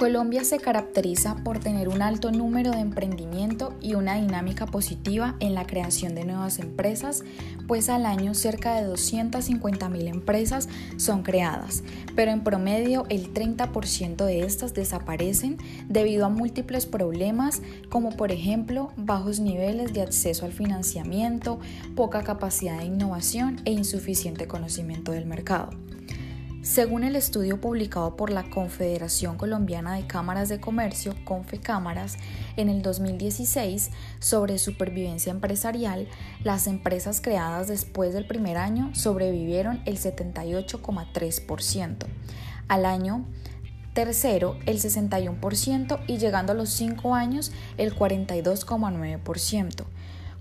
Colombia se caracteriza por tener un alto número de emprendimiento y una dinámica positiva en la creación de nuevas empresas, pues al año cerca de 250.000 empresas son creadas, pero en promedio el 30% de estas desaparecen debido a múltiples problemas como por ejemplo bajos niveles de acceso al financiamiento, poca capacidad de innovación e insuficiente conocimiento del mercado. Según el estudio publicado por la Confederación Colombiana de Cámaras de Comercio, Confecámaras, en el 2016 sobre supervivencia empresarial, las empresas creadas después del primer año sobrevivieron el 78,3%. Al año tercero el 61% y llegando a los 5 años el 42,9%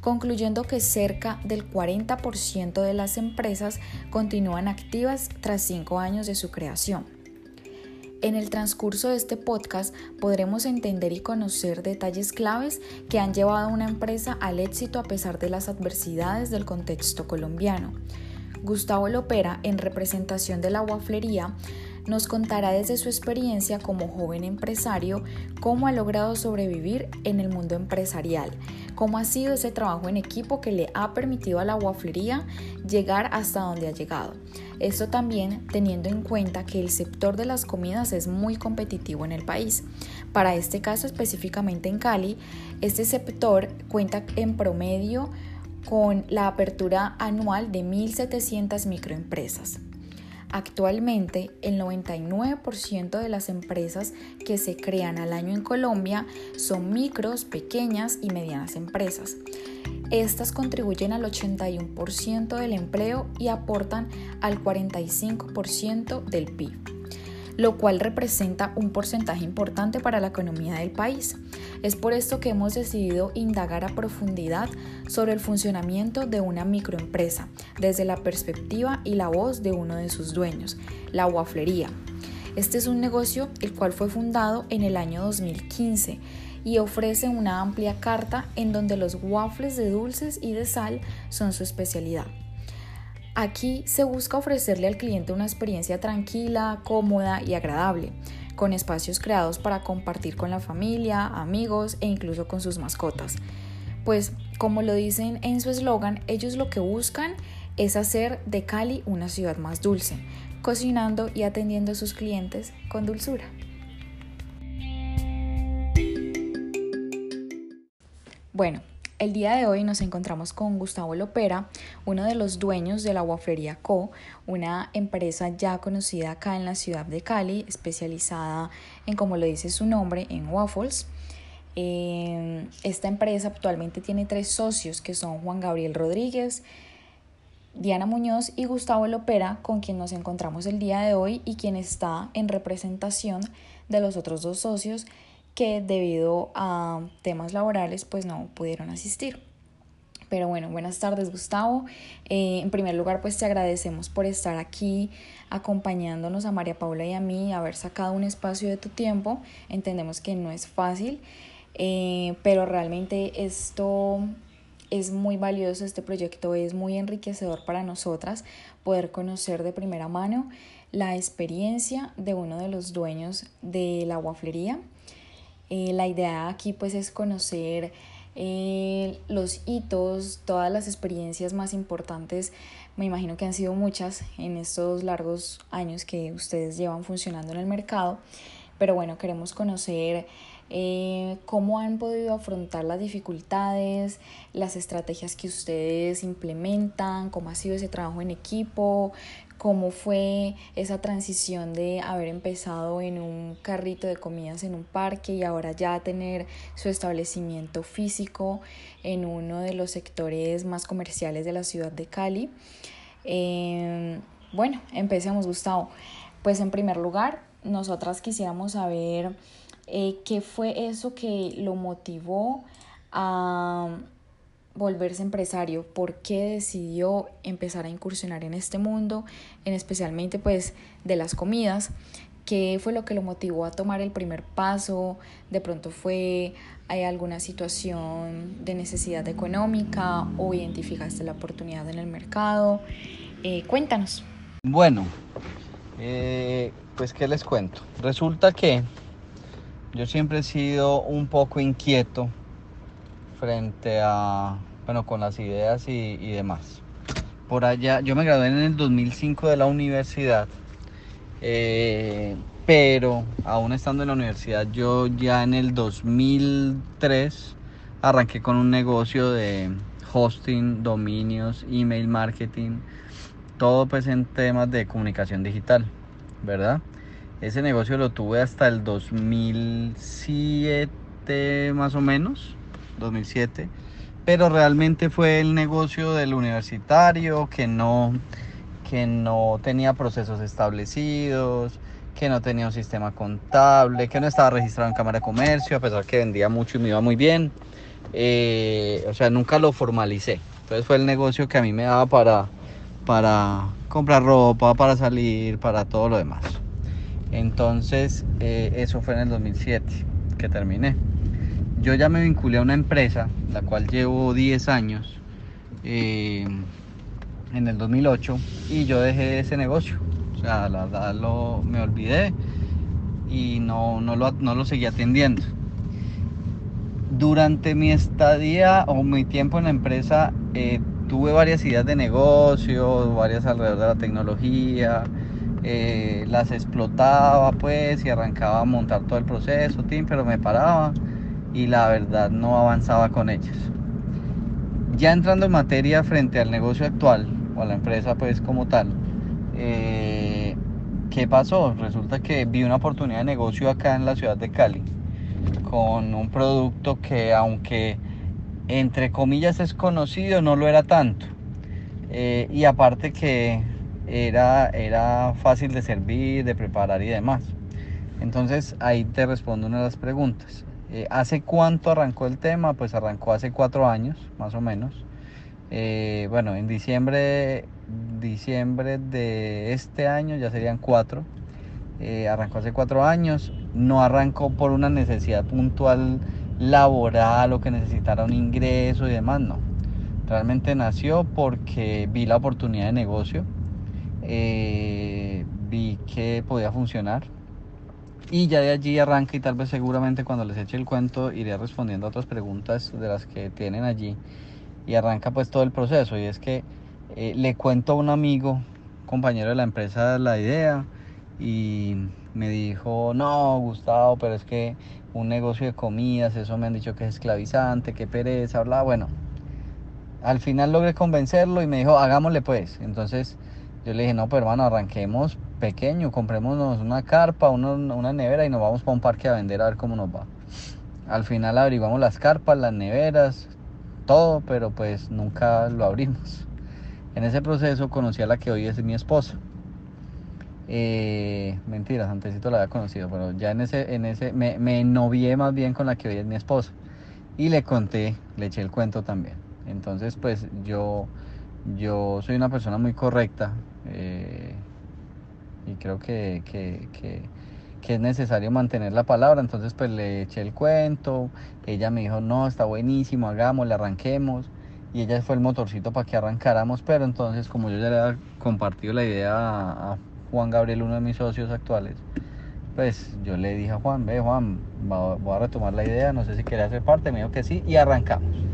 concluyendo que cerca del 40% de las empresas continúan activas tras cinco años de su creación. En el transcurso de este podcast podremos entender y conocer detalles claves que han llevado a una empresa al éxito a pesar de las adversidades del contexto colombiano. Gustavo Lopera, en representación de la guaflería, nos contará desde su experiencia como joven empresario cómo ha logrado sobrevivir en el mundo empresarial, cómo ha sido ese trabajo en equipo que le ha permitido a la guaflería llegar hasta donde ha llegado. Esto también teniendo en cuenta que el sector de las comidas es muy competitivo en el país. Para este caso específicamente en Cali, este sector cuenta en promedio con la apertura anual de 1.700 microempresas. Actualmente, el 99% de las empresas que se crean al año en Colombia son micros, pequeñas y medianas empresas. Estas contribuyen al 81% del empleo y aportan al 45% del PIB lo cual representa un porcentaje importante para la economía del país. Es por esto que hemos decidido indagar a profundidad sobre el funcionamiento de una microempresa desde la perspectiva y la voz de uno de sus dueños, la waflería. Este es un negocio el cual fue fundado en el año 2015 y ofrece una amplia carta en donde los waffles de dulces y de sal son su especialidad. Aquí se busca ofrecerle al cliente una experiencia tranquila, cómoda y agradable, con espacios creados para compartir con la familia, amigos e incluso con sus mascotas. Pues como lo dicen en su eslogan, ellos lo que buscan es hacer de Cali una ciudad más dulce, cocinando y atendiendo a sus clientes con dulzura. Bueno, el día de hoy nos encontramos con Gustavo Lopera, uno de los dueños de la Wafería Co., una empresa ya conocida acá en la ciudad de Cali, especializada en, como lo dice su nombre, en waffles. Em, esta empresa actualmente tiene tres socios que son Juan Gabriel Rodríguez, Diana Muñoz y Gustavo Lopera, con quien nos encontramos el día de hoy y quien está en representación de los otros dos socios que debido a temas laborales pues no pudieron asistir. Pero bueno, buenas tardes Gustavo. Eh, en primer lugar pues te agradecemos por estar aquí acompañándonos a María Paula y a mí, haber sacado un espacio de tu tiempo. Entendemos que no es fácil, eh, pero realmente esto es muy valioso, este proyecto es muy enriquecedor para nosotras poder conocer de primera mano la experiencia de uno de los dueños de la guaflería eh, la idea aquí pues es conocer eh, los hitos, todas las experiencias más importantes, me imagino que han sido muchas en estos largos años que ustedes llevan funcionando en el mercado, pero bueno, queremos conocer eh, cómo han podido afrontar las dificultades, las estrategias que ustedes implementan, cómo ha sido ese trabajo en equipo, cómo fue esa transición de haber empezado en un carrito de comidas en un parque y ahora ya tener su establecimiento físico en uno de los sectores más comerciales de la ciudad de Cali. Em, bueno, empecemos Gustavo. Pues en primer lugar, nosotras quisiéramos saber eh, qué fue eso que lo motivó a volverse empresario, por qué decidió empezar a incursionar en este mundo, en especialmente pues de las comidas, qué fue lo que lo motivó a tomar el primer paso, de pronto fue hay alguna situación de necesidad económica o identificaste la oportunidad en el mercado. Eh, cuéntanos. Bueno, eh, pues qué les cuento. Resulta que yo siempre he sido un poco inquieto frente a, bueno, con las ideas y, demás. Por allá, yo me gradué en el 2005 de la universidad, eh, pero aún estando en la universidad, yo ya en el 2003 arranqué con un negocio de hosting, dominios, email marketing, todo pues en temas de comunicación digital, ¿verdad? Ese negocio lo tuve hasta el 2007 más o menos, 2007, pero realmente fue el negocio del universitario que no, que no tenía procesos establecidos, que no tenía un sistema contable, que no estaba registrado en Cámara de Comercio, a pesar que vendía mucho y me iba muy bien. Eh, o sea, nunca lo formalicé. Entonces fue el negocio que a mí me daba para, para comprar ropa, para salir, para todo lo demás. Entonces, eh, eso fue en el 2007 que terminé. Yo ya me vinculé a una empresa, la cual llevo 10 años, eh, en el 2008, y yo dejé ese negocio. O sea, la verdad lo, me olvidé y no, no, lo, no lo seguí atendiendo. Durante mi estadía o mi tiempo en la empresa, eh, tuve varias ideas de negocio, varias alrededor de la tecnología, eh, las explotaba pues y arrancaba a montar todo el proceso, pero me paraba y la verdad no avanzaba con ellas. Ya entrando en materia frente al negocio actual o a la empresa pues como tal, eh, ¿qué pasó? Resulta que vi una oportunidad de negocio acá en la ciudad de Cali con un producto que aunque entre comillas es conocido, no lo era tanto. Eh, y aparte que era, era fácil de servir, de preparar y demás. Entonces ahí te respondo una de las preguntas. Eh, ¿Hace cuánto arrancó el tema? Pues arrancó hace cuatro años, más o menos. Eh, bueno, en diciembre, diciembre de este año ya serían cuatro. Eh, arrancó hace cuatro años. No arrancó por una necesidad puntual laboral o que necesitara un ingreso y demás, no. Realmente nació porque vi la oportunidad de negocio eh, vi que podía funcionar y ya de allí arranca y tal vez seguramente cuando les eche el cuento iré respondiendo a otras preguntas de las que tienen allí y arranca pues todo el proceso y es que eh, le cuento a un amigo, compañero de la empresa la idea y me dijo, no Gustavo, pero es que un negocio de comidas, eso me han dicho que es esclavizante, que pereza, bla, bueno. Al final logré convencerlo y me dijo, hagámosle pues. Entonces yo le dije, no, pero hermano, arranquemos pequeño, comprémonos una carpa, una, nevera y nos vamos para un parque a vender a ver cómo nos va. Al final averiguamos las carpas, las neveras, todo, pero pues nunca lo abrimos. En ese proceso conocí a la que hoy es mi esposa. Eh, mentiras, antesito la había conocido, pero ya en ese, en ese, me, me novié más bien con la que hoy es mi esposa. Y le conté, le eché el cuento también. Entonces, pues yo yo soy una persona muy correcta eh, y creo que, es necesario mantener la palabra. Entonces pues le eché el cuento, ella me dijo, no, está buenísimo, hagámosle, arranquemos. Y ella fue el motorcito para que arrancáramos, pero entonces como yo ya le había compartido la idea a, Juan Gabriel, uno de mis socios actuales, pues yo le dije a Juan, ve Juan, voy a retomar la idea, no sé si quiere hacer parte, me dijo que sí, y arrancamos.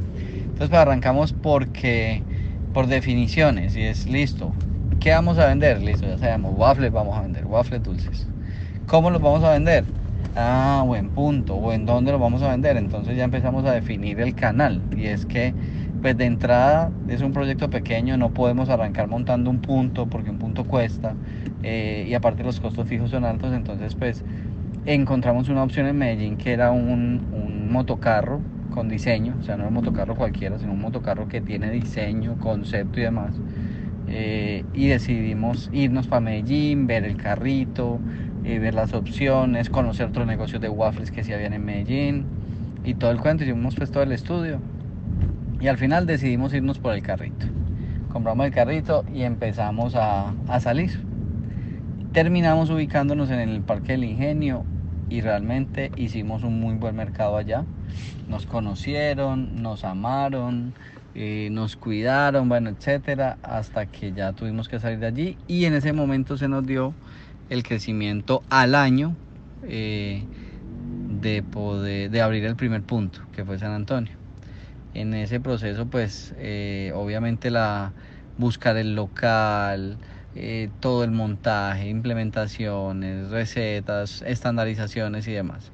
Entonces pues arrancamos porque por definiciones y es listo. ¿Qué vamos a vender? Listo, ya sabemos, waffles vamos a vender, waffles dulces. ¿Cómo los vamos a vender? Ah, buen punto, o en dónde los vamos a vender. Entonces ya empezamos a definir el canal y es que pues de entrada es un proyecto pequeño, no podemos arrancar montando un punto porque un punto cuesta eh, y aparte los costos fijos son altos, entonces pues encontramos una opción en Medellín que era un, un motocarro con diseño, o sea, no un motocarro cualquiera, sino un motocarro que tiene diseño, concepto y demás. Eh, y decidimos irnos para Medellín, ver el carrito, eh, ver las opciones, conocer otros negocios de waffles que se habían en Medellín y todo el cuento. Hicimos pues todo el estudio y al final decidimos irnos por el carrito. Compramos el carrito y empezamos a, a salir. Terminamos ubicándonos en el Parque del Ingenio y realmente hicimos un muy buen mercado allá. Nos conocieron, nos amaron, eh, nos cuidaron, bueno, etcétera, hasta que ya tuvimos que salir de allí. Y en ese momento se nos dio el crecimiento al año eh, de poder de abrir el primer punto que fue San Antonio. En ese proceso pues eh, obviamente la buscar el local eh, todo el montaje implementaciones recetas estandarizaciones y demás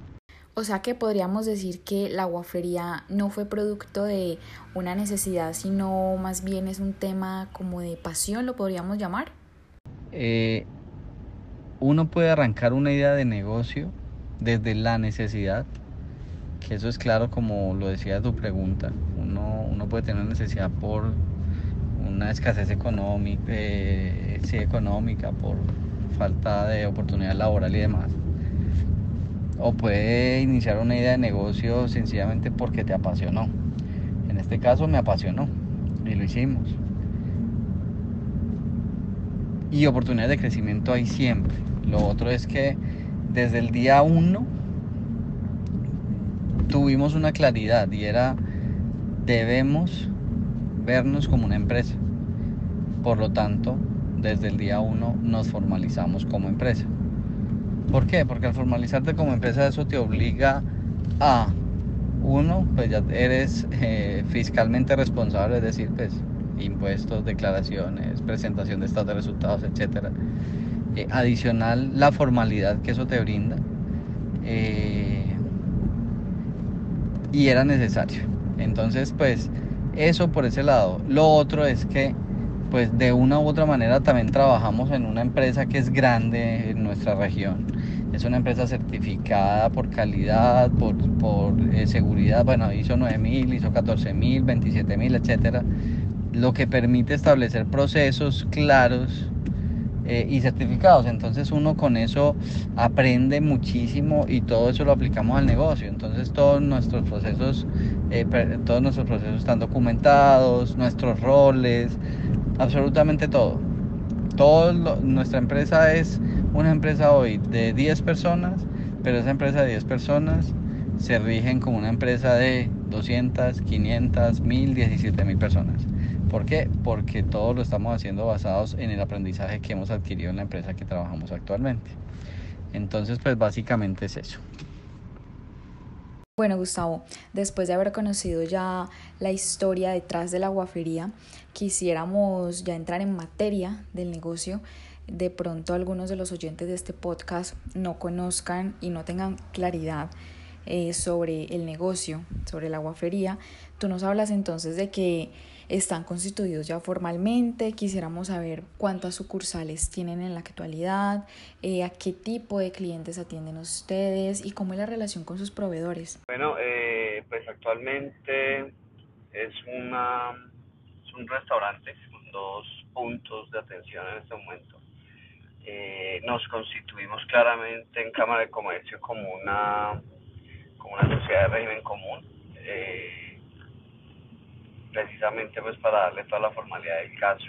o sea que podríamos decir que la guafería no fue producto de una necesidad, sino más bien es un tema como de pasión, lo podríamos llamar. Eh, uno puede arrancar una idea de negocio desde la necesidad, que eso es claro como lo decía tu pregunta. Uno, uno puede tener necesidad por una escasez económica, eh, sí, económica, por falta de oportunidad laboral y demás o puede iniciar una idea de negocio sencillamente porque te apasionó. En este caso me apasionó y lo hicimos. Y oportunidades de crecimiento hay siempre. Lo otro es que desde el día uno tuvimos una claridad y era debemos vernos como una empresa. Por lo tanto, desde el día uno nos formalizamos como empresa. ¿Por qué? Porque al formalizarte como empresa eso te obliga a, uno, pues ya eres eh, fiscalmente responsable, es decir, pues impuestos, declaraciones, presentación de estados de resultados, etc. Eh, adicional, la formalidad que eso te brinda. Eh, y era necesario. Entonces, pues eso por ese lado. Lo otro es que pues de una u otra manera también trabajamos en una empresa que es grande en nuestra región. Es una empresa certificada por calidad, por, por eh, seguridad, bueno, hizo 9000, hizo 14000, 27000, etcétera, lo que permite establecer procesos claros eh, y certificados. Entonces uno con eso aprende muchísimo y todo eso lo aplicamos al negocio. Entonces todos nuestros procesos, eh, todos nuestros procesos están documentados, nuestros roles, absolutamente todo. todo nuestra empresa es una empresa hoy de 10 personas, pero esa empresa de 10 personas se rigen como una empresa de 200, 500, 1000, 17 mil personas. ¿Por qué? Porque todo lo estamos haciendo basados en el aprendizaje que hemos adquirido en la empresa que trabajamos actualmente. Entonces, pues básicamente es eso. Bueno, Gustavo, después de haber conocido ya la historia detrás de la guafería, quisiéramos ya entrar en materia del negocio. De pronto algunos de los oyentes de este podcast no conozcan y no tengan claridad eh, sobre el negocio, sobre la guafería. Tú nos hablas entonces de que están constituidos ya formalmente. Quisiéramos saber cuántas sucursales tienen en la actualidad, eh, a qué tipo de clientes atienden ustedes y cómo es la relación con sus proveedores. Bueno, eh, pues actualmente es, una, es un restaurante con dos puntos de atención en este momento. Eh, nos constituimos claramente en Cámara de Comercio como una, como una sociedad de régimen común precisamente pues para darle toda la formalidad del caso.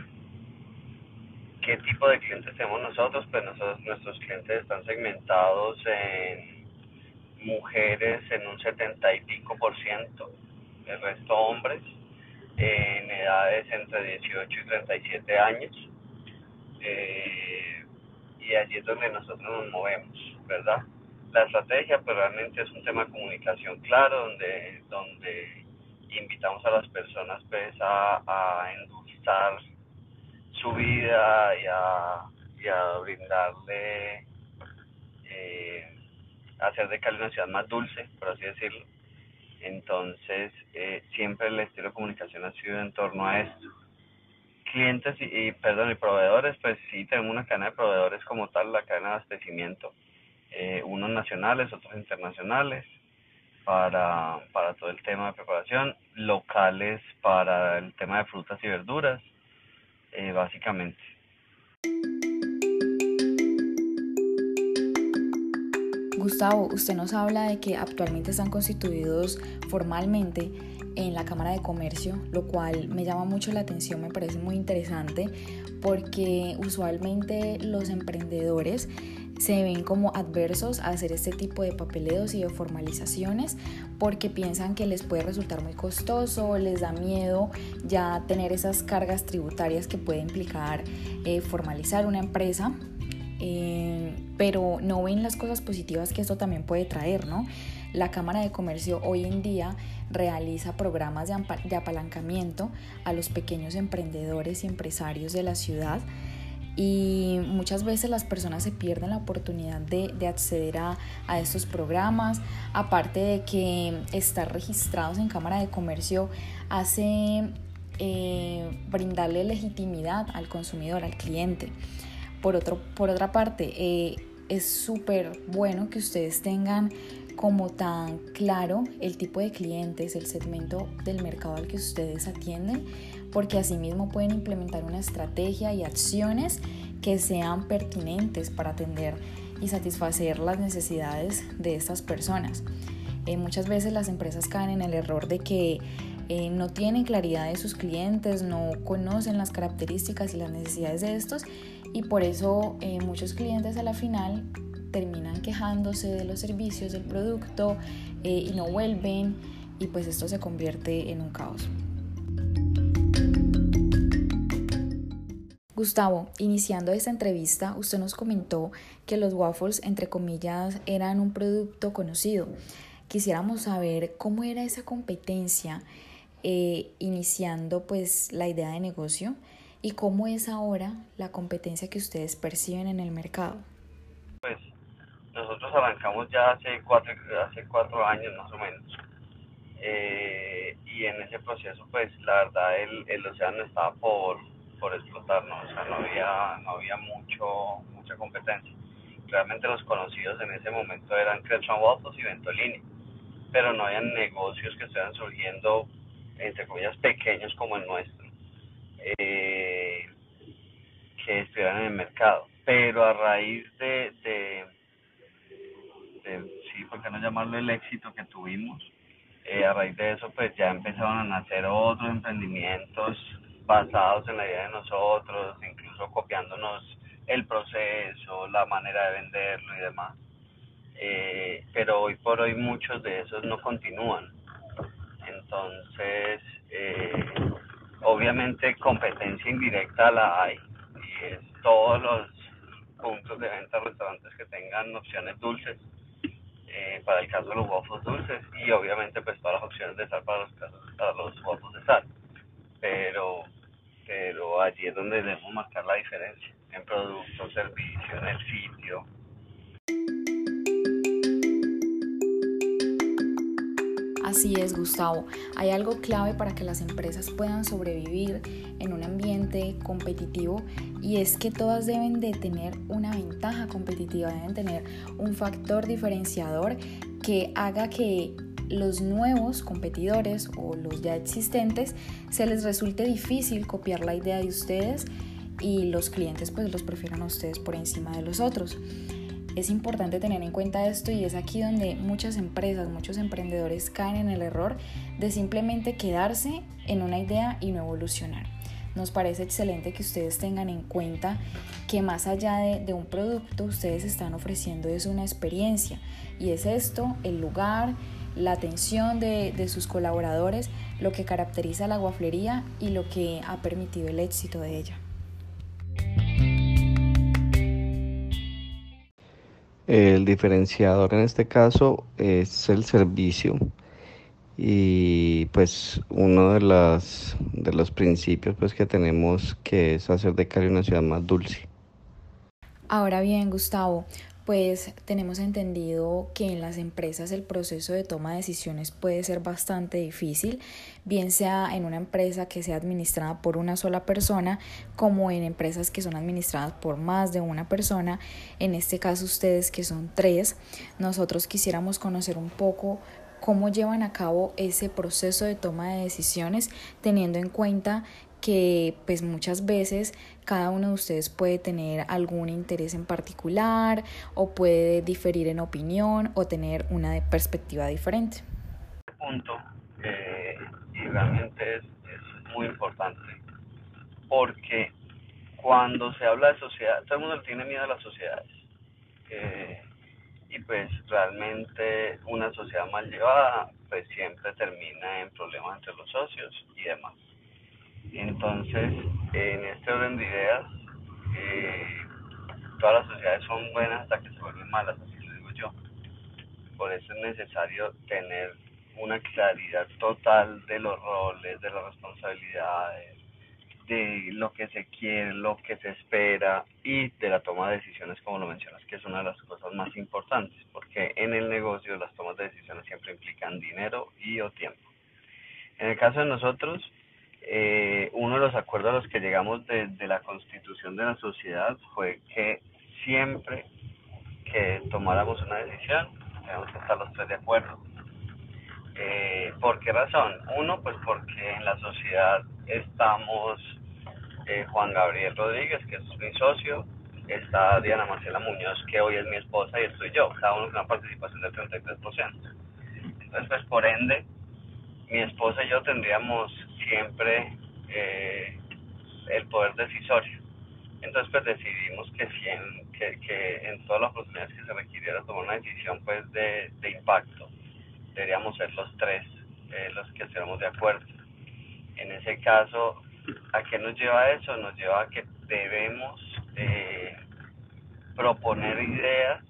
¿Qué tipo de clientes tenemos nosotros? Pues nosotros, nuestros clientes están segmentados en mujeres en un 70 y pico por ciento, el resto hombres, en edades entre 18 y 37 años. Eh, y allí es donde nosotros nos movemos, ¿verdad? La estrategia pues realmente es un tema de comunicación claro, donde, donde invitamos a las personas pues a, endulzar su vida y a, y a brindarle, eh, hacer de Cali una ciudad más dulce, por así decirlo. Entonces, eh, siempre el estilo de comunicación ha sido en torno a esto. Clientes y, perdón, y proveedores, pues sí, tenemos una cadena de proveedores como tal, la cadena de abastecimiento, eh, unos nacionales, otros internacionales, para, para todo el tema de preparación, locales para el tema de frutas y verduras, eh, básicamente. Gustavo, usted nos habla de que actualmente están constituidos formalmente en la Cámara de Comercio, lo cual me llama mucho la atención, me parece muy interesante, porque usualmente los emprendedores se ven como adversos a hacer este tipo de papeleos y de formalizaciones porque piensan que les puede resultar muy costoso, les da miedo ya tener esas cargas tributarias que puede implicar eh, formalizar una empresa. Eh, pero no ven las cosas positivas que esto también puede traer, ¿no? la Cámara de Comercio hoy en día realiza programas de, apalancamiento a los pequeños emprendedores y empresarios de la ciudad y muchas veces las personas se pierden la oportunidad de, acceder a, estos programas, aparte de que estar registrados en Cámara de Comercio hace eh, brindarle legitimidad al consumidor, al cliente. Por, otro, por otra parte, eh, es súper bueno que ustedes tengan como tan claro el tipo de clientes, el segmento del mercado al que ustedes atienden, porque asimismo pueden implementar una estrategia y acciones que sean pertinentes para atender y satisfacer las necesidades de estas personas. Eh, muchas veces las empresas caen en el error de que eh, no tienen claridad de sus clientes, no conocen las características y las necesidades de estos y por eso eh, muchos clientes a la final terminan quejándose de los servicios del producto y no vuelven y pues esto se convierte en un caos. Gustavo, iniciando esta entrevista, usted nos comentó que los waffles, entre comillas, eran un producto conocido. Quisiéramos saber cómo era esa competencia eh, iniciando pues la idea de negocio y cómo es ahora la competencia que ustedes perciben en el mercado. Nosotros arrancamos ya hace cuatro, hace cuatro años más o menos. Eh, y en ese proceso pues la verdad el, el océano estaba por por explotarnos, o sea, no había, no había mucho, mucha competencia. Realmente los conocidos en ese momento eran Cretron Waffles y Ventolini, pero no habían negocios que estuvieran surgiendo, entre comillas, pequeños como el nuestro, eh, que estuvieran en el mercado. Pero a raíz de, de, sí, ¿por qué no llamarlo el éxito que tuvimos? Eh, a raíz de eso, pues ya empezaron a nacer otros emprendimientos basados en la idea de nosotros, incluso copiándonos el proceso, la manera de venderlo y demás. Eh, pero hoy por hoy muchos de esos no continúan. Entonces, eh, obviamente competencia indirecta la hay y todos los puntos de venta, restaurantes que tengan opciones dulces, eh, para el caso de los waffles dulces y obviamente pues todas las opciones de sal para los, para los waffles de sal. Pero pero allí es donde debemos marcar la diferencia, en producto, servicio, en el sitio. Así es, Gustavo. Hay algo clave para que las empresas puedan sobrevivir en un ambiente competitivo y es que todas deben de tener una ventaja competitiva, deben tener un factor diferenciador que haga que los nuevos competidores o los ya existentes se les resulte difícil copiar la idea de ustedes y los clientes pues los prefieran a ustedes por encima de los otros. Es importante tener en cuenta esto y es aquí donde muchas empresas, muchos emprendedores caen en el error de simplemente quedarse en una idea y no evolucionar. Nos parece excelente que ustedes tengan en cuenta que más allá de, un producto, ustedes están ofreciendo es una experiencia. Y es esto, el lugar, la atención de, sus colaboradores, lo que caracteriza la guaflería y lo que ha permitido el éxito de ella. El diferenciador en este caso es el servicio y pues uno de, las, de los principios pues que tenemos que es hacer de Cali una ciudad más dulce. Ahora bien, Gustavo, pues tenemos entendido que en las empresas el proceso de toma de decisiones puede ser bastante difícil, bien sea en una empresa que sea administrada por una sola persona como en empresas que son administradas por más de una persona. En este caso ustedes que son tres, nosotros quisiéramos conocer un poco cómo llevan a cabo ese proceso de toma de decisiones teniendo en cuenta que pues muchas veces cada uno de ustedes puede tener algún interés en particular o puede diferir en opinión o tener una perspectiva diferente. Punto, eh, y realmente es, muy importante, porque cuando se habla de sociedad, todo el mundo tiene miedo a las sociedades. Eh, y pues realmente una sociedad mal llevada pues siempre termina en problemas entre los socios y demás. Entonces, en este orden de ideas, eh, todas las sociedades son buenas hasta que se vuelven malas, así lo digo yo. por eso es necesario tener una claridad total de los roles, de las responsabilidades, de lo que se quiere, lo que se espera y de la toma de decisiones, como lo mencionas, que es una de las cosas más importantes, porque en el negocio las tomas de decisiones siempre implican dinero y o tiempo. En el caso de nosotros, eh, uno de los acuerdos a los que llegamos desde la constitución de la sociedad fue que siempre que tomáramos una decisión, tenemos que estar los tres de acuerdo. Eh, ¿Por qué razón? Uno, pues porque en la sociedad estamos eh, Juan Gabriel Rodríguez, que es mi socio, está Diana Marcela Muñoz, que hoy es mi esposa, y estoy yo, cada uno con una participación del 33%. Entonces, pues por ende, mi esposa y yo tendríamos siempre eh, el poder decisorio. Entonces, pues decidimos que, si en, que, que en todas las oportunidades que se requiriera tomar una decisión pues de, de impacto, deberíamos ser los tres eh, los que estemos de acuerdo. En ese caso, ¿a qué nos lleva eso? Nos lleva a que debemos eh, proponer ideas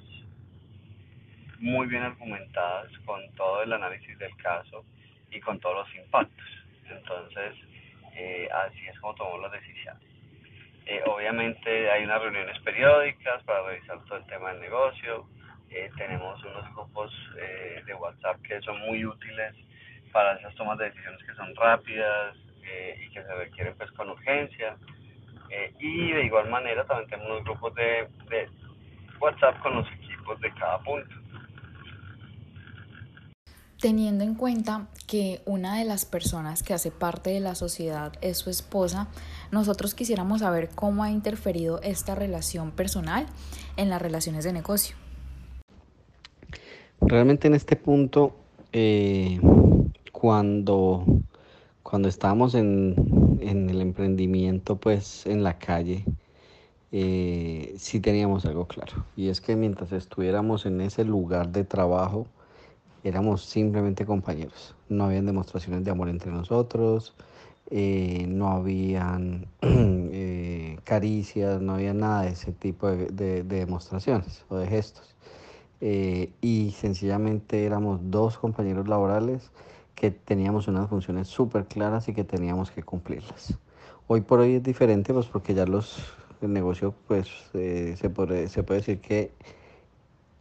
muy bien argumentadas con todo el análisis del caso y con todos los impactos. Entonces, eh, así es como tomamos las decisiones. Eh, obviamente hay unas reuniones periódicas para revisar todo el tema del negocio. Eh, tenemos unos grupos de WhatsApp que son muy útiles para esas tomas de decisiones que son rápidas y que se requieren pues con urgencia. y de igual manera también tenemos unos grupos de WhatsApp con los equipos de cada punto. Teniendo en cuenta que una de las personas que hace parte de la sociedad es su esposa, nosotros quisiéramos saber cómo ha interferido esta relación personal en las relaciones de negocio. Realmente en este punto, eh, cuando, cuando estábamos en, en, el emprendimiento, pues en la calle, eh, sí teníamos algo claro. Y es que mientras estuviéramos en ese lugar de trabajo, éramos simplemente compañeros. No habían demostraciones de amor entre nosotros, eh, no habían eh, caricias, no había nada de ese tipo de, de, de demostraciones o de gestos. Eh, y sencillamente éramos dos compañeros laborales que teníamos unas funciones súper claras y que teníamos que cumplirlas. Hoy por hoy es diferente, pues porque ya los el negocio, pues se, puede, se puede decir que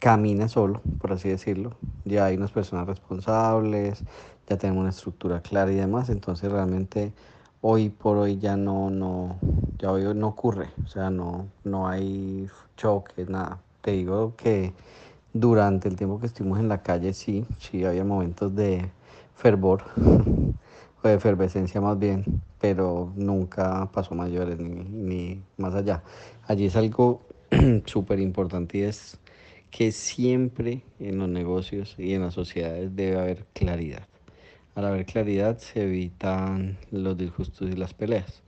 camina solo, por así decirlo. Ya hay unas personas responsables, ya tenemos una estructura clara y demás, entonces realmente hoy por hoy ya no, no, ya hoy no ocurre, o sea, no, no hay choques, nada. Te digo que durante el tiempo que estuvimos en la calle sí, sí había momentos de fervor, o de efervescencia más bien, pero nunca pasó mayores ni, ni más allá. Allí es algo súper importante y es que siempre en los negocios y en las sociedades debe haber claridad. Al haber claridad se evitan los disgustos y las peleas.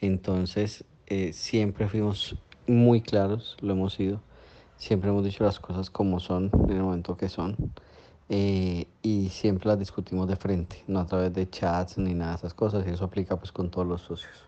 Entonces, eh, siempre fuimos muy claros, lo hemos sido. Siempre hemos dicho las cosas como son, en el momento que son. Eh, y siempre las discutimos de frente, no a través de chats ni nada de esas cosas. Y eso aplica pues con todos los socios.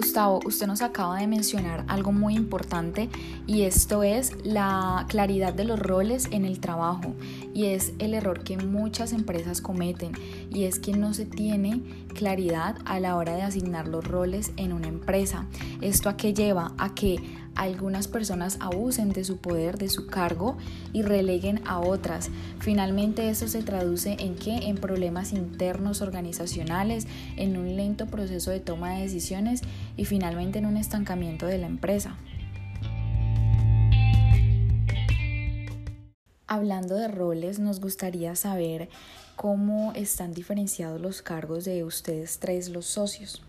Gustavo, usted nos acaba de mencionar algo muy importante y esto es la claridad de los roles en el trabajo y es el error que muchas empresas cometen y es que no se tiene claridad a la hora de asignar los roles en una empresa. ¿Esto a qué lleva? A que algunas personas abusen de su poder, de su cargo y releguen a otras. Finalmente eso se traduce en qué? En problemas internos organizacionales, en un lento proceso de toma de decisiones y finalmente en un estancamiento de la empresa. Hablando de roles, nos gustaría saber cómo están diferenciados los cargos de ustedes tres, los socios.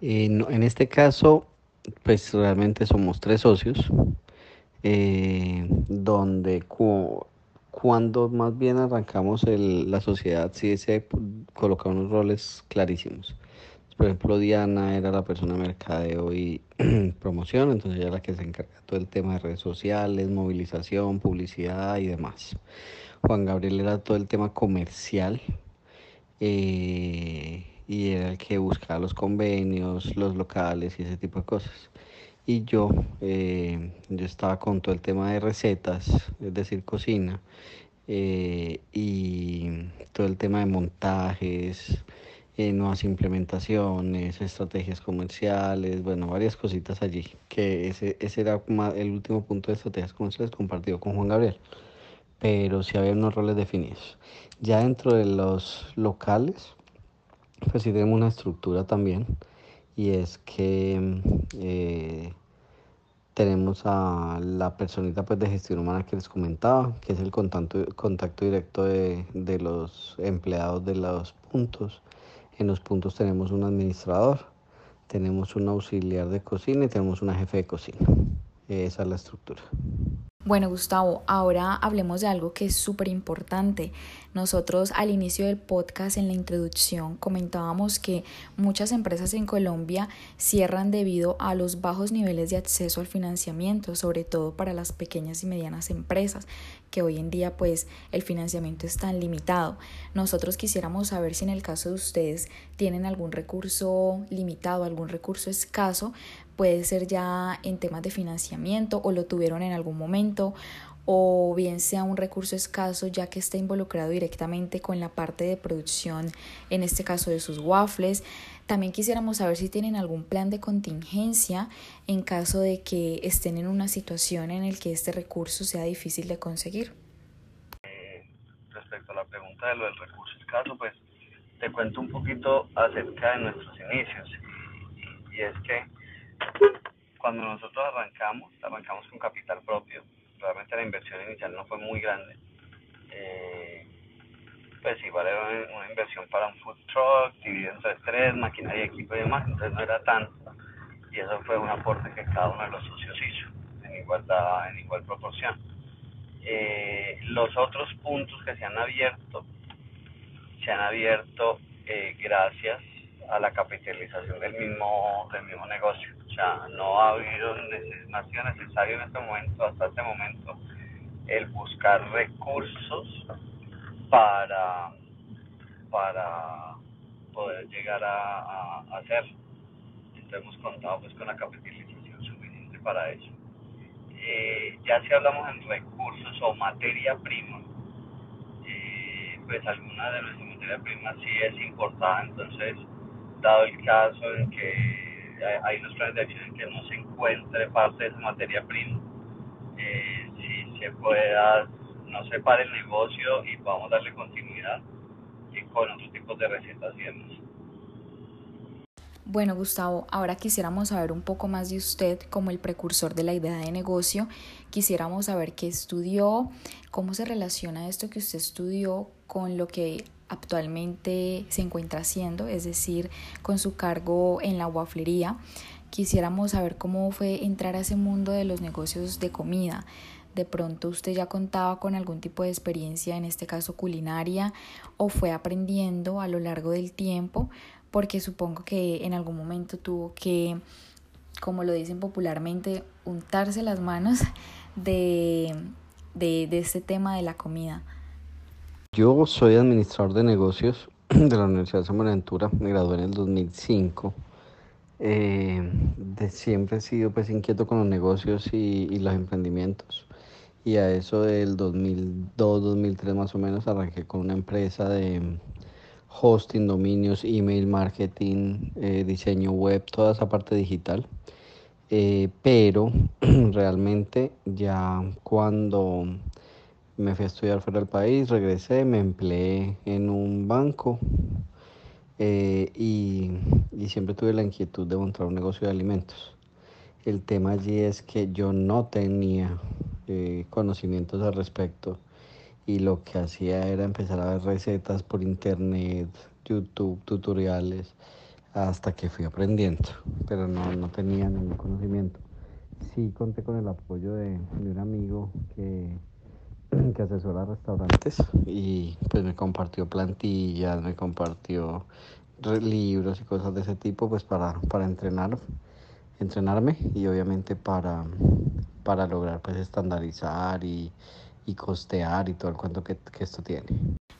En, en este caso, pues realmente somos tres socios, eh, donde cu cuando más bien arrancamos el, la sociedad sí se colocaron unos roles clarísimos. Por ejemplo, Diana era la persona de mercadeo y promoción, entonces ella era la que se encarga todo el tema de redes sociales, movilización, publicidad y demás. Juan Gabriel era todo el tema comercial. Eh, y era el que buscaba los convenios, los locales y ese tipo de cosas. y yo, eh, yo estaba con todo el tema de recetas, es decir, cocina, eh, y todo el tema de montajes, eh, nuevas implementaciones, estrategias comerciales, bueno, varias cositas allí, que ese, ese era el último punto de estrategias comerciales compartido con Juan Gabriel, pero sí había unos roles definidos. Ya dentro de los locales, pues sí tenemos una estructura también, y es que eh, tenemos a la personita pues, de gestión humana que les comentaba, que es el contacto, directo de, de los empleados de los puntos. En los puntos tenemos un administrador, tenemos un auxiliar de cocina y tenemos una jefe de cocina. Esa es la estructura. Bueno, Gustavo, ahora hablemos de algo que es súper importante. Nosotros al inicio del podcast, en la introducción, comentábamos que muchas empresas en Colombia cierran debido a los bajos niveles de acceso al financiamiento, sobre todo para las pequeñas y medianas empresas, que hoy en día pues el financiamiento es tan limitado. Nosotros quisiéramos saber si en el caso de ustedes tienen algún recurso limitado, algún recurso escaso puede ser ya en temas de financiamiento o lo tuvieron en algún momento o bien sea un recurso escaso ya que está involucrado directamente con la parte de producción, en este caso de sus waffles. También quisiéramos saber si tienen algún plan de contingencia en caso de que estén en una situación en la que este recurso sea difícil de conseguir. Eh, respecto a la pregunta de lo del recurso escaso, pues te cuento un poquito acerca de nuestros inicios. y es que cuando nosotros arrancamos, arrancamos con capital propio. Realmente la inversión inicial no fue muy grande. Eh, pues igual era una, inversión para un food truck, dividido entre tres, maquinaria, equipo y demás, entonces no era tanto. Y eso fue un aporte que cada uno de los socios hizo, en igualdad, en igual proporción. Eh, los otros puntos que se han abierto, se han abierto eh, gracias a la capitalización del mismo, del mismo negocio. No ha habido, no ha sido necesario en este momento, hasta este momento, el buscar recursos para, para poder llegar a, hacer. Entonces hemos contado pues con la capitalización suficiente para eso. Eh, ya si hablamos en recursos o materia prima, eh, pues alguna de nuestras materias primas sí es importada, entonces dado el caso en que hay unos planes en que no se encuentre parte de esa materia prima, eh, si se pueda, no se pare el negocio y podamos darle continuidad con otros tipos de demás. Bueno, Gustavo, ahora quisiéramos saber un poco más de usted como el precursor de la idea de negocio. Quisiéramos saber qué estudió, cómo se relaciona esto que usted estudió con lo que actualmente se encuentra haciendo, es decir, con su cargo en la waflería. Quisiéramos saber cómo fue entrar a ese mundo de los negocios de comida. De pronto usted ya contaba con algún tipo de experiencia, en este caso culinaria, o fue aprendiendo a lo largo del tiempo, porque supongo que en algún momento tuvo que, como lo dicen popularmente, untarse las manos de, de, de este tema de la comida. Yo soy administrador de negocios de la Universidad de San Buenaventura, me gradué en el 2005. Eh, de siempre he sido pues inquieto con los negocios y, los emprendimientos. Y a eso del 2002, 2003 más o menos arranqué con una empresa de hosting, dominios, email, marketing, eh, diseño web, toda esa parte digital. Eh, pero realmente ya cuando me fui a estudiar fuera del país, regresé, me empleé en un banco eh, y, siempre tuve la inquietud de montar un negocio de alimentos. El tema allí es que yo no tenía eh, conocimientos al respecto y lo que hacía era empezar a ver recetas por internet, YouTube, tutoriales, hasta que fui aprendiendo, pero no, no tenía ningún conocimiento. Sí conté con el apoyo de, de un amigo que que asesora restaurantes y pues me compartió plantillas, me compartió libros y cosas de ese tipo pues para, para entrenar, entrenarme y obviamente para, para lograr pues estandarizar y, y costear y todo el cuento que, que esto tiene.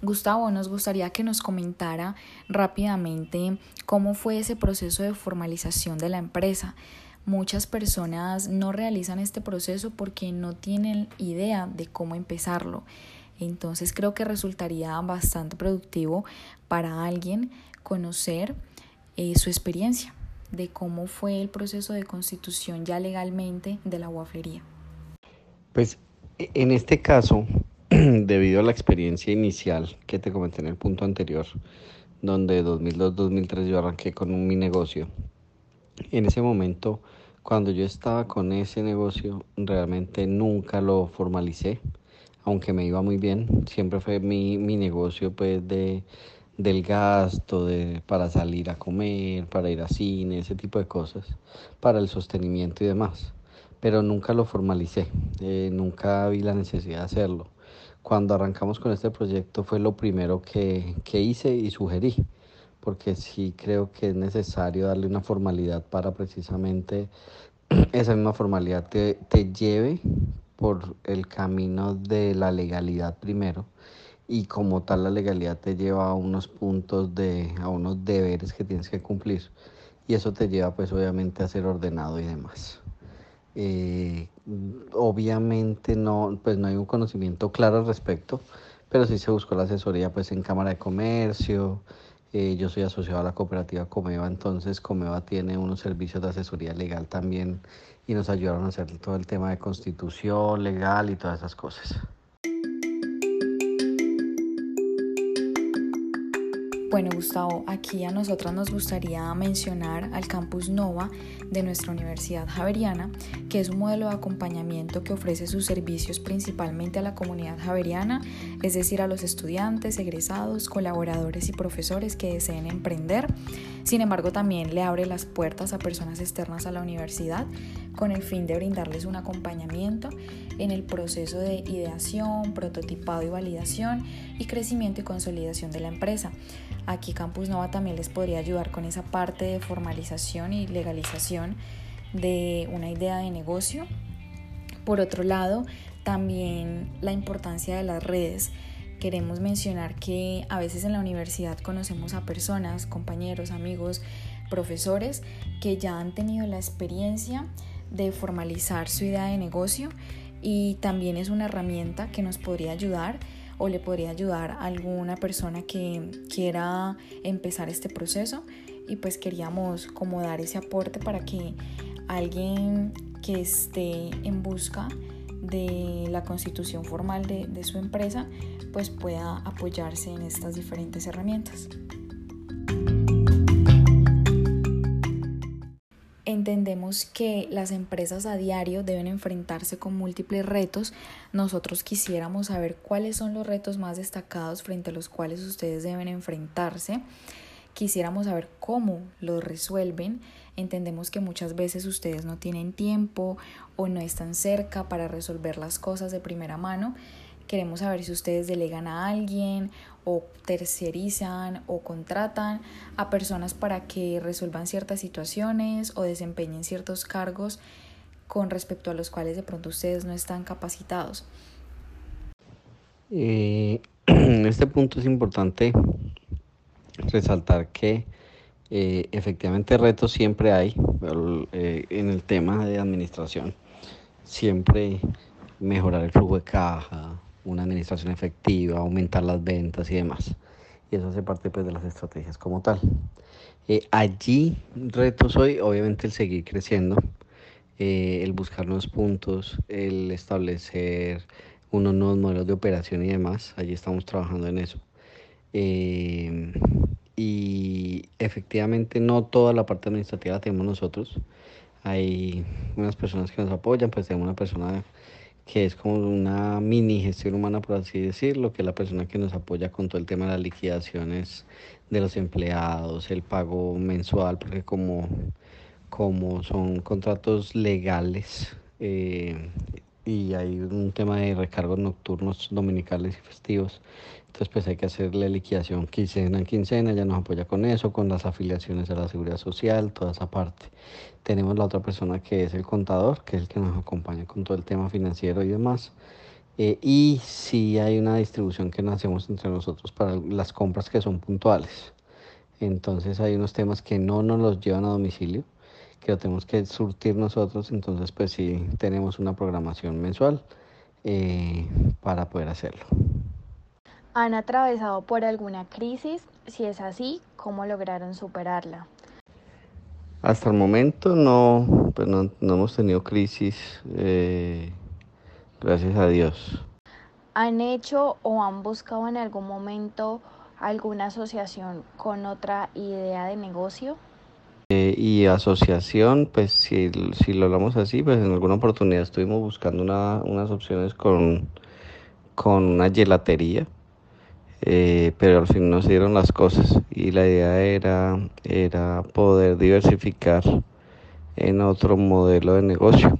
Gustavo, nos gustaría que nos comentara rápidamente cómo fue ese proceso de formalización de la empresa muchas personas no realizan este proceso porque no tienen idea de cómo empezarlo. Entonces creo que resultaría bastante productivo para alguien conocer eh, su experiencia de cómo fue el proceso de constitución ya legalmente de la guaflería. Pues e, en este caso, debido a la experiencia inicial que te comenté en el punto anterior, donde 2002-2003 yo arranqué con mi negocio, en ese momento, cuando yo estaba con ese negocio, realmente nunca lo formalicé, aunque me iba muy bien, siempre fue mi, mi negocio pues de del gasto de, para salir a comer, para ir a cine, ese tipo de cosas, para el sostenimiento y demás. Pero nunca lo formalicé, eh, nunca vi la necesidad de hacerlo. Cuando arrancamos con este proyecto fue lo primero que, que hice y sugerí, porque sí creo que es necesario darle una formalidad para precisamente esa misma formalidad te, te lleve por el camino de la legalidad primero y como tal la legalidad te lleva a unos puntos de, a unos deberes que tienes que cumplir y eso te lleva pues obviamente a ser ordenado y demás. Eh, obviamente no, pues no hay un conocimiento claro al respecto, pero sí se buscó la asesoría pues en Cámara de Comercio, eh, yo soy asociado a la cooperativa Comeva, entonces Comeva tiene unos servicios de asesoría legal también y nos ayudaron a hacer todo el tema de constitución legal y todas esas cosas. Bueno, Gustavo, aquí a nosotras nos gustaría mencionar al Campus Nova de nuestra Universidad Javeriana, que es un modelo de acompañamiento que ofrece sus servicios principalmente a la comunidad javeriana, es decir, a los estudiantes, egresados, colaboradores y profesores que deseen emprender. Sin embargo, también le abre las puertas a personas externas a la universidad con el fin de brindarles un acompañamiento en el proceso de ideación, prototipado y validación y crecimiento y consolidación de la empresa. Aquí Campus Nova también les podría ayudar con esa parte de formalización y legalización de una idea de negocio. Por otro lado, también la importancia de las redes. Queremos mencionar que a veces en la universidad conocemos a personas, compañeros, amigos, profesores que ya han tenido la experiencia de formalizar su idea de negocio y también es una herramienta que nos podría ayudar o le podría ayudar a alguna persona que quiera empezar este proceso y pues queríamos como dar ese aporte para que alguien que esté en busca de la constitución formal de, de su empresa pues pueda apoyarse en estas diferentes herramientas. Entendemos que las empresas a diario deben enfrentarse con múltiples retos. Nosotros quisiéramos saber cuáles son los retos más destacados frente a los cuales ustedes deben enfrentarse. Quisiéramos saber cómo los resuelven. Entendemos que muchas veces ustedes no tienen tiempo o no están cerca para resolver las cosas de primera mano. Queremos saber si ustedes delegan a alguien o tercerizan o contratan a personas para que resuelvan ciertas situaciones o desempeñen ciertos cargos con respecto a los cuales de pronto ustedes no están capacitados. Eh, este punto es importante resaltar que eh, efectivamente retos siempre hay eh, en el tema de administración. Siempre mejorar el flujo de caja, una administración efectiva, aumentar las ventas y demás. Y eso hace parte pues, de las estrategias como tal. Eh, allí retos hoy, obviamente, el seguir creciendo, eh, el buscar nuevos puntos, el establecer unos nuevos modelos de operación y demás. Allí estamos trabajando en eso. Eh, y efectivamente no toda la parte administrativa la tenemos nosotros. Hay unas personas que nos apoyan, pues tenemos una persona que es como una mini gestión humana, por así decirlo, que es la persona que nos apoya con todo el tema de las liquidaciones de los empleados, el pago mensual, porque como, como son contratos legales eh, y hay un tema de recargos nocturnos, dominicales y festivos, entonces pues hay que hacerle liquidación quincena en quincena, ya nos apoya con eso, con las afiliaciones a la seguridad social, toda esa parte. Tenemos la otra persona que es el contador, que es el que nos acompaña con todo el tema financiero y demás. Eh, y si hay una distribución que nos hacemos entre nosotros para las compras que son puntuales. Entonces hay unos temas que no nos los llevan a domicilio, que lo tenemos que surtir nosotros, entonces pues sí tenemos una programación mensual eh, para poder hacerlo. ¿Han atravesado por alguna crisis? Si es así, ¿cómo lograron superarla? Hasta el momento no, pues no, hemos tenido crisis, eh, gracias a Dios. ¿Han hecho o han buscado en algún momento alguna asociación con otra idea de negocio? Eh, y asociación, pues si, si, lo hablamos así, pues en alguna oportunidad estuvimos buscando una, unas opciones con, con una gelatería eh, pero al fin no se dieron las cosas y la idea era, era poder diversificar en otro modelo de negocio.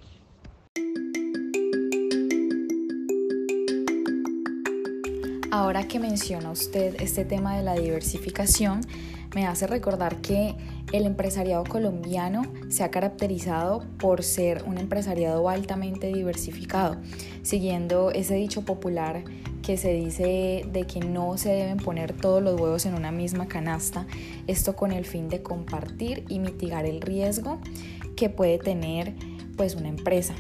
Ahora que menciona usted este tema de la diversificación, me hace recordar que el empresariado colombiano se ha caracterizado por ser un empresariado altamente diversificado, siguiendo ese dicho popular que se dice de que no se deben poner todos los huevos en una misma canasta, esto con el fin de compartir y mitigar el riesgo que puede tener pues una empresa.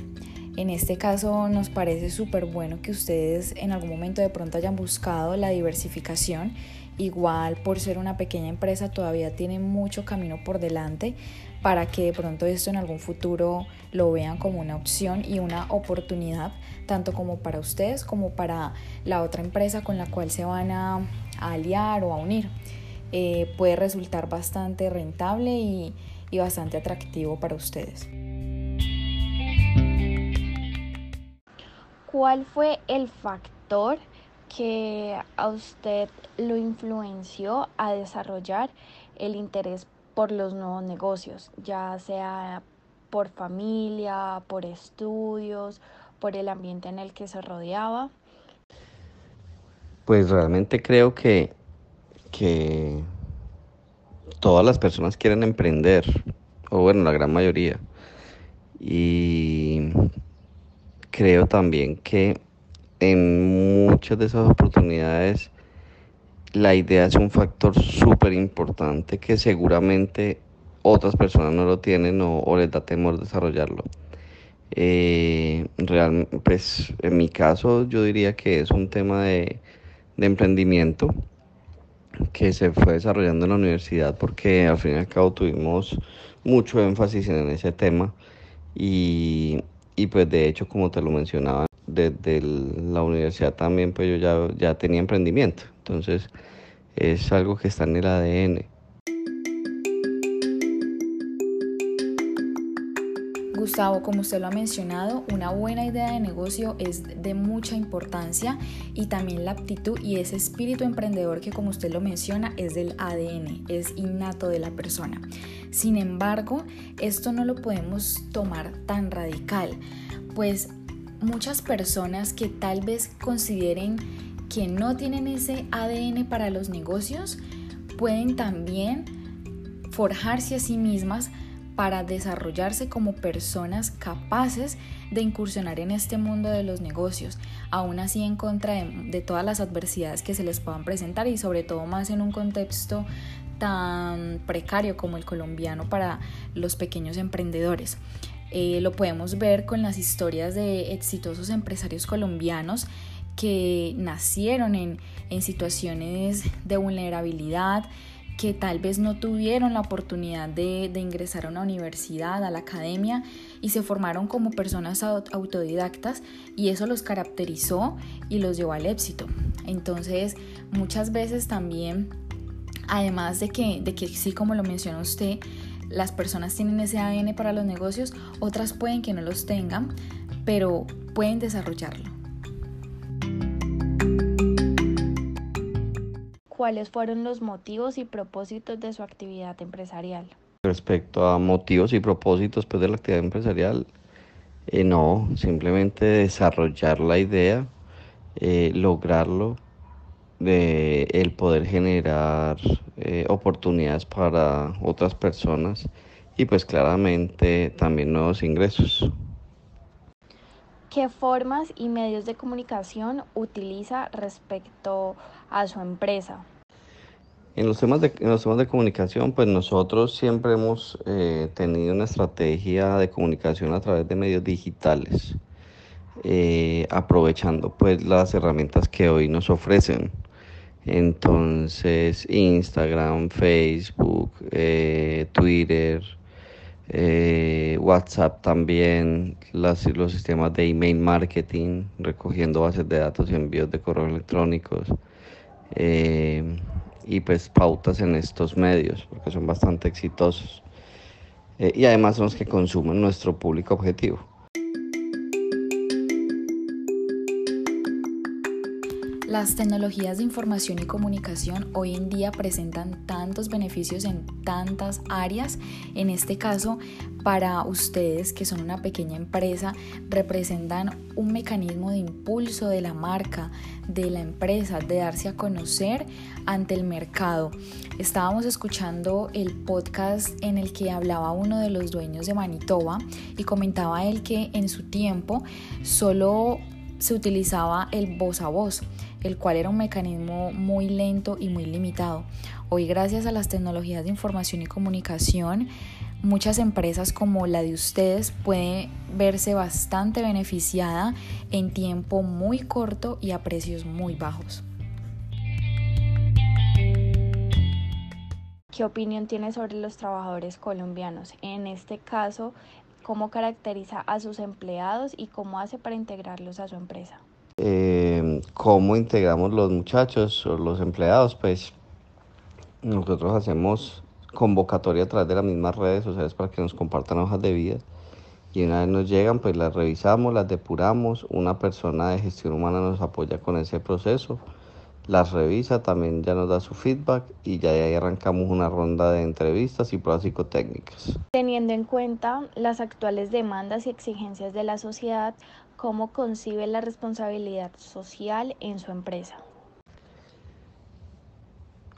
En este caso nos parece súper bueno que ustedes en algún momento de pronto hayan buscado la diversificación. Igual por ser una pequeña empresa todavía tiene mucho camino por delante para que de pronto esto en algún futuro lo vean como una opción y una oportunidad tanto como para ustedes como para la otra empresa con la cual se van a, aliar o a unir. Eh, puede resultar bastante rentable y bastante atractivo para ustedes. ¿Cuál fue el factor que a usted lo influenció a desarrollar el interés por los nuevos negocios, ya sea por familia, por estudios, por el ambiente en el que se rodeaba? Pues realmente creo que, que todas las personas quieren emprender, o bueno, la gran mayoría. Y creo también que en muchas de esas oportunidades la idea es un factor súper importante que seguramente otras personas no lo tienen o, les da temor desarrollarlo. Eh, real, pues en mi caso yo diría que es un tema de, de emprendimiento que se fue desarrollando en la universidad porque al fin y al cabo tuvimos mucho énfasis en ese tema y, y pues de hecho, como te lo mencionaba, desde la universidad también pues yo ya, ya tenía emprendimiento. Entonces es algo que está en el ADN. Gustavo, como usted lo ha mencionado, una buena idea de negocio es de mucha importancia y también la aptitud y ese espíritu emprendedor que como usted lo menciona es del ADN, es innato de la persona. Sin embargo, esto no lo podemos tomar tan radical, pues muchas personas que tal vez consideren que no tienen ese ADN para los negocios pueden también forjarse a sí mismas para desarrollarse como personas capaces de incursionar en este mundo de los negocios, aún así en contra de, todas las adversidades que se les puedan presentar y sobre todo más en un contexto tan precario como el colombiano para los pequeños emprendedores. Eh, lo podemos ver con las historias de exitosos empresarios colombianos que nacieron en, en situaciones de vulnerabilidad, que tal vez no tuvieron la oportunidad de, ingresar a una universidad, a la academia y se formaron como personas autodidactas y eso los caracterizó y los llevó al éxito. Entonces, muchas veces también, además de que, de que sí, como lo mencionó usted, las personas tienen ese ADN para los negocios, otras pueden que no los tengan, pero pueden desarrollarlo. ¿Cuáles fueron los motivos y propósitos de su actividad empresarial? Respecto a motivos y propósitos pues, de la actividad empresarial, eh, no, simplemente desarrollar la idea, eh, lograrlo, de el poder generar eh, oportunidades para otras personas y pues claramente también nuevos ingresos. ¿Qué formas y medios de comunicación utiliza respecto a su empresa? En los temas de, en los temas de comunicación, pues nosotros siempre hemos eh, tenido una estrategia de comunicación a través de medios digitales, eh, aprovechando pues las herramientas que hoy nos ofrecen. Entonces, Instagram, Facebook, eh, Twitter, WhatsApp también, las, los sistemas de email marketing, recogiendo bases de datos y envíos de correos electrónicos y pues pautas en estos medios, porque son bastante exitosos. Eh, y además son los que consumen nuestro público objetivo. Las tecnologías de información y comunicación hoy en día presentan tantos beneficios en tantas áreas. En este caso, para ustedes que son una pequeña empresa, representan un mecanismo de impulso de la marca, de la empresa, de darse a conocer ante el mercado. Estábamos escuchando el podcast en el que hablaba uno de los dueños de Manitoba y comentaba él que en su tiempo solo se utilizaba el voz a voz el cual era un mecanismo muy lento y muy limitado. Hoy gracias a las tecnologías de información y comunicación, muchas empresas como la de ustedes pueden verse bastante beneficiada en tiempo muy corto y a precios muy bajos. ¿Qué opinión tiene sobre los trabajadores colombianos? En este caso, ¿cómo caracteriza a sus empleados y cómo hace para integrarlos a su empresa? Eh, cómo integramos los muchachos o los empleados, pues nosotros hacemos convocatoria a través de las mismas redes sociales para que nos compartan hojas de vida. Y una vez nos llegan pues las revisamos, las depuramos, una persona de gestión humana nos apoya con ese proceso, las revisa, también ya nos da su feedback y ya ahí arrancamos una ronda de entrevistas y pruebas psicotécnicas. Teniendo en cuenta las actuales demandas y exigencias de la sociedad, cómo concibe la responsabilidad social en su empresa.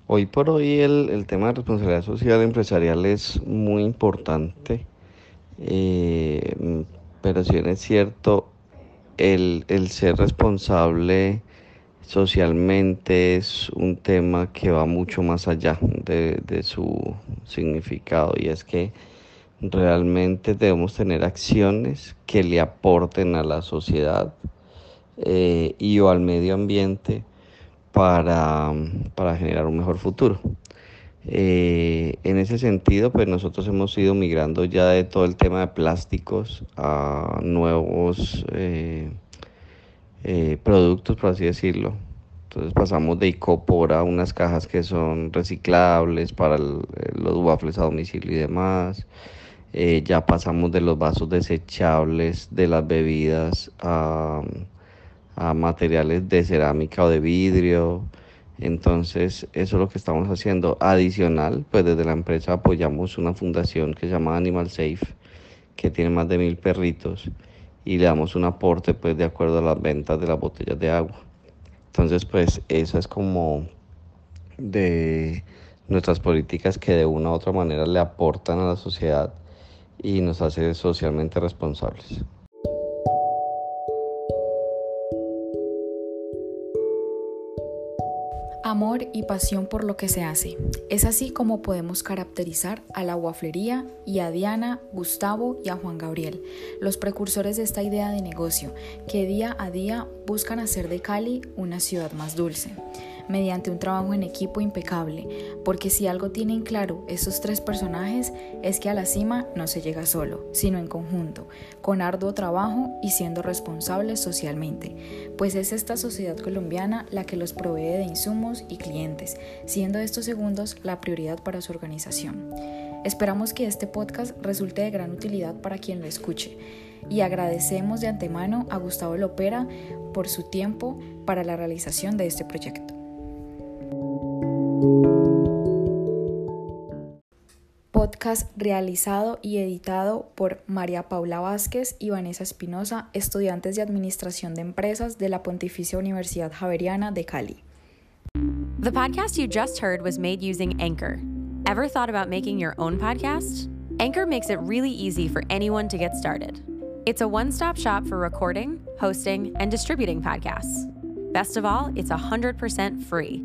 Hoy por hoy el, tema de responsabilidad social empresarial es muy importante, eh, pero si bien es cierto, el, ser responsable socialmente es un tema que va mucho más allá de su significado y es que realmente debemos tener acciones que le aporten a la sociedad eh, y o al medio ambiente para, generar un mejor futuro. Eh, en ese sentido, pues nosotros hemos ido migrando ya de todo el tema de plásticos a nuevos eh, productos, por así decirlo. Entonces pasamos de icopor a unas cajas que son reciclables para los waffles a domicilio y demás. Eh, ya pasamos de los vasos desechables de las bebidas a, materiales de cerámica o de vidrio. Entonces, eso es lo que estamos haciendo. Adicional, pues desde la empresa apoyamos una fundación que se llama Animal Safe, que tiene más de mil perritos, y le damos un aporte, pues, de acuerdo a las ventas de las botellas de agua. Entonces, pues, eso es como de nuestras políticas que de una u otra manera le aportan a la sociedad y nos hace socialmente responsables. Amor y pasión por lo que se hace. Es así como podemos caracterizar a la guaflería y a Diana, Gustavo y a Juan Gabriel, los precursores de esta idea de negocio que día a día buscan hacer de Cali una ciudad más dulce mediante un trabajo en equipo impecable, porque si algo tienen claro estos tres personajes es que a la cima no se llega solo, sino en conjunto, con arduo trabajo y siendo responsables socialmente, pues es esta sociedad colombiana la que los provee de insumos y clientes, siendo estos segundos la prioridad para su organización. Esperamos que este podcast resulte de gran utilidad para quien lo escuche y agradecemos de antemano a Gustavo Lopera por su tiempo para la realización de este proyecto. Podcast realizado y editado por María Paula Vázquez y Vanessa Espinosa, estudiantes de Administración de Empresas de la Pontificia Universidad Javeriana de Cali. The podcast you just heard was made using Anchor. Ever thought about making your own podcast? Anchor makes it really easy for anyone to get started. It's a one stop shop for recording, hosting, and distributing podcasts. Best of all, it's 100% free.